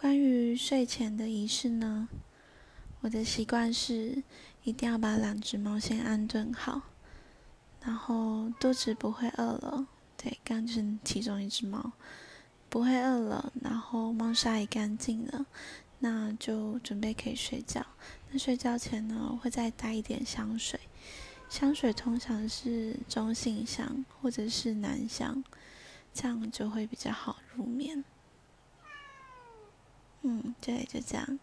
关于睡前的仪式呢，我的习惯是一定要把两只猫先安顿好，然后肚子不会饿了。对，刚就是其中一只猫不会饿了，然后猫砂也干净了，那就准备可以睡觉。那睡觉前呢，会再带一点香水，香水通常是中性香或者是男香，这样就会比较好入眠。嗯，对，就这样。